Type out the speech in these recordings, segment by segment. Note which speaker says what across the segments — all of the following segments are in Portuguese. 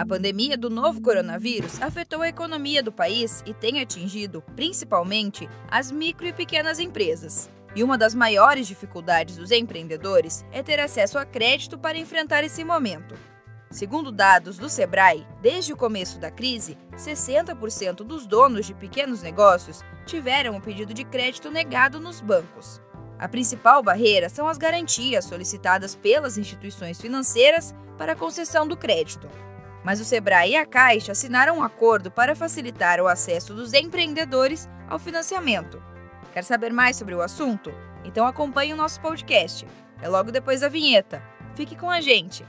Speaker 1: A pandemia do novo coronavírus afetou a economia do país e tem atingido, principalmente, as micro e pequenas empresas. E uma das maiores dificuldades dos empreendedores é ter acesso a crédito para enfrentar esse momento. Segundo dados do Sebrae, desde o começo da crise, 60% dos donos de pequenos negócios tiveram o pedido de crédito negado nos bancos. A principal barreira são as garantias solicitadas pelas instituições financeiras para a concessão do crédito. Mas o Sebrae e a Caixa assinaram um acordo para facilitar o acesso dos empreendedores ao financiamento. Quer saber mais sobre o assunto? Então acompanhe o nosso podcast. É logo depois da vinheta. Fique com a gente.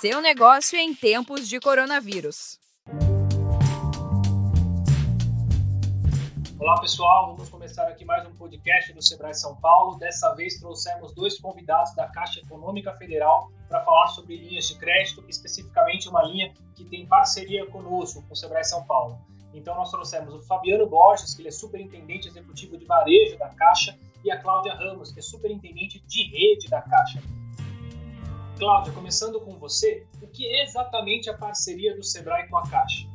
Speaker 1: Seu negócio em tempos de coronavírus.
Speaker 2: Olá pessoal, vamos começar aqui mais um podcast do Sebrae São Paulo. Dessa vez trouxemos dois convidados da Caixa Econômica Federal para falar sobre linhas de crédito, especificamente uma linha que tem parceria conosco, com o Sebrae São Paulo. Então nós trouxemos o Fabiano Borges, que ele é superintendente executivo de varejo da Caixa, e a Cláudia Ramos, que é superintendente de rede da Caixa. Cláudia, começando com você, o que é exatamente a parceria do Sebrae com a Caixa?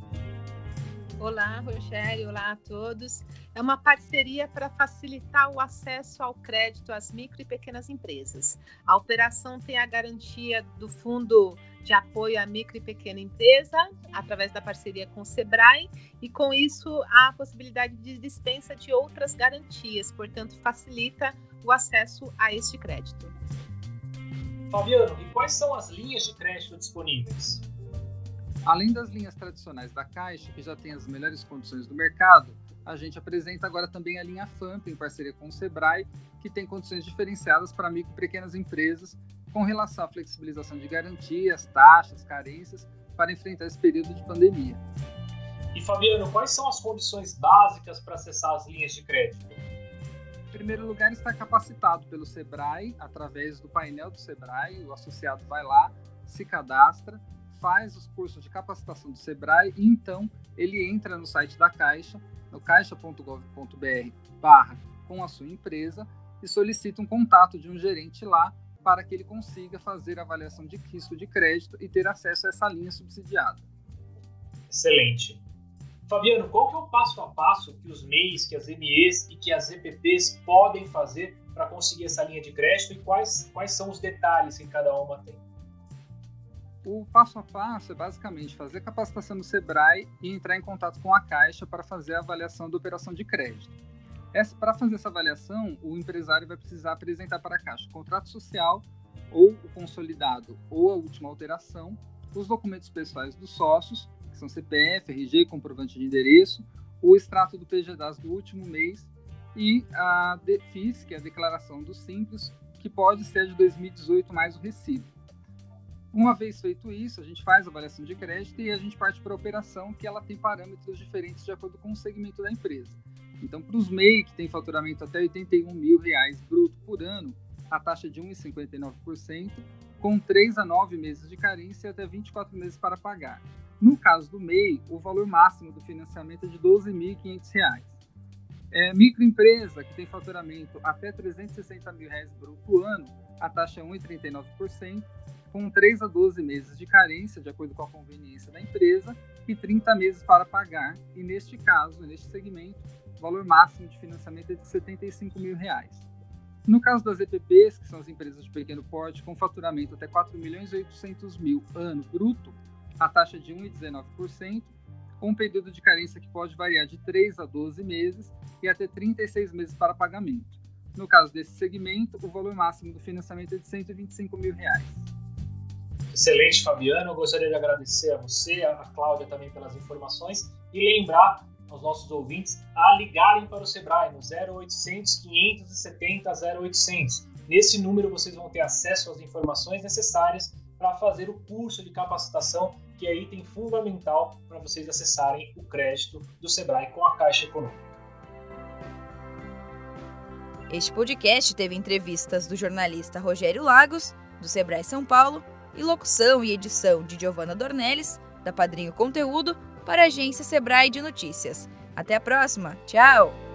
Speaker 3: Olá, Rogério, olá a todos. É uma parceria para facilitar o acesso ao crédito às micro e pequenas empresas. A operação tem a garantia do Fundo de Apoio à Micro e Pequena Empresa, através da parceria com o Sebrae, e com isso há a possibilidade de dispensa de outras garantias, portanto, facilita o acesso a este crédito.
Speaker 2: Fabiano, e quais são as linhas de crédito disponíveis?
Speaker 4: Além das linhas tradicionais da Caixa, que já tem as melhores condições do mercado, a gente apresenta agora também a linha FAMP, em parceria com o Sebrae, que tem condições diferenciadas para micro e pequenas empresas, com relação à flexibilização de garantias, taxas, carências, para enfrentar esse período de pandemia.
Speaker 2: E Fabiano, quais são as condições básicas para acessar as linhas de crédito?
Speaker 4: Em primeiro lugar, está capacitado pelo Sebrae, através do painel do Sebrae, o associado vai lá, se cadastra, faz os cursos de capacitação do Sebrae e então ele entra no site da Caixa, no caixa.gov.br barra com a sua empresa e solicita um contato de um gerente lá para que ele consiga fazer a avaliação de risco de crédito e ter acesso a essa linha subsidiada.
Speaker 2: Excelente. Fabiano, qual que é o passo a passo que os MEIs, que as MEs e que as EPPs podem fazer para conseguir essa linha de crédito e quais, quais são os detalhes que cada uma tem?
Speaker 4: O passo a passo é basicamente fazer capacitação no Sebrae e entrar em contato com a Caixa para fazer a avaliação da operação de crédito. Para fazer essa avaliação, o empresário vai precisar apresentar para a Caixa o contrato social, ou o consolidado, ou a última alteração, os documentos pessoais dos sócios, que são CPF, RG, comprovante de endereço, o extrato do PGDAS do último mês e a DFIS, que é a declaração do Simples, que pode ser de 2018 mais o recibo. Uma vez feito isso, a gente faz a avaliação de crédito e a gente parte para a operação que ela tem parâmetros diferentes de acordo com o segmento da empresa. Então, para os MEI que tem faturamento até 81 mil reais bruto por ano, a taxa de 1,59%, com 3 a 9 meses de carência e até 24 meses para pagar. No caso do MEI, o valor máximo do financiamento é de R$ 12.500. É, microempresa que tem faturamento até 360 mil reais bruto ano, a taxa é 1,39%, com 3 a 12 meses de carência, de acordo com a conveniência da empresa, e 30 meses para pagar, e neste caso, neste segmento, o valor máximo de financiamento é de 75 mil reais. No caso das EPPs, que são as empresas de pequeno porte, com faturamento até 4 milhões e 800 mil ano bruto, a taxa de 1,19%, com um período de carência que pode variar de 3 a 12 meses e até 36 meses para pagamento. No caso desse segmento, o valor máximo do financiamento é de 125 mil reais.
Speaker 2: Excelente, Fabiano. Eu gostaria de agradecer a você, a Cláudia também pelas informações e lembrar aos nossos ouvintes a ligarem para o Sebrae no 0800 570 0800. Nesse número vocês vão ter acesso às informações necessárias para fazer o curso de capacitação, que é item fundamental para vocês acessarem o crédito do Sebrae com a Caixa Econômica.
Speaker 1: Este podcast teve entrevistas do jornalista Rogério Lagos, do Sebrae São Paulo, e locução e edição de Giovanna Dornelles, da Padrinho Conteúdo, para a agência Sebrae de Notícias. Até a próxima. Tchau!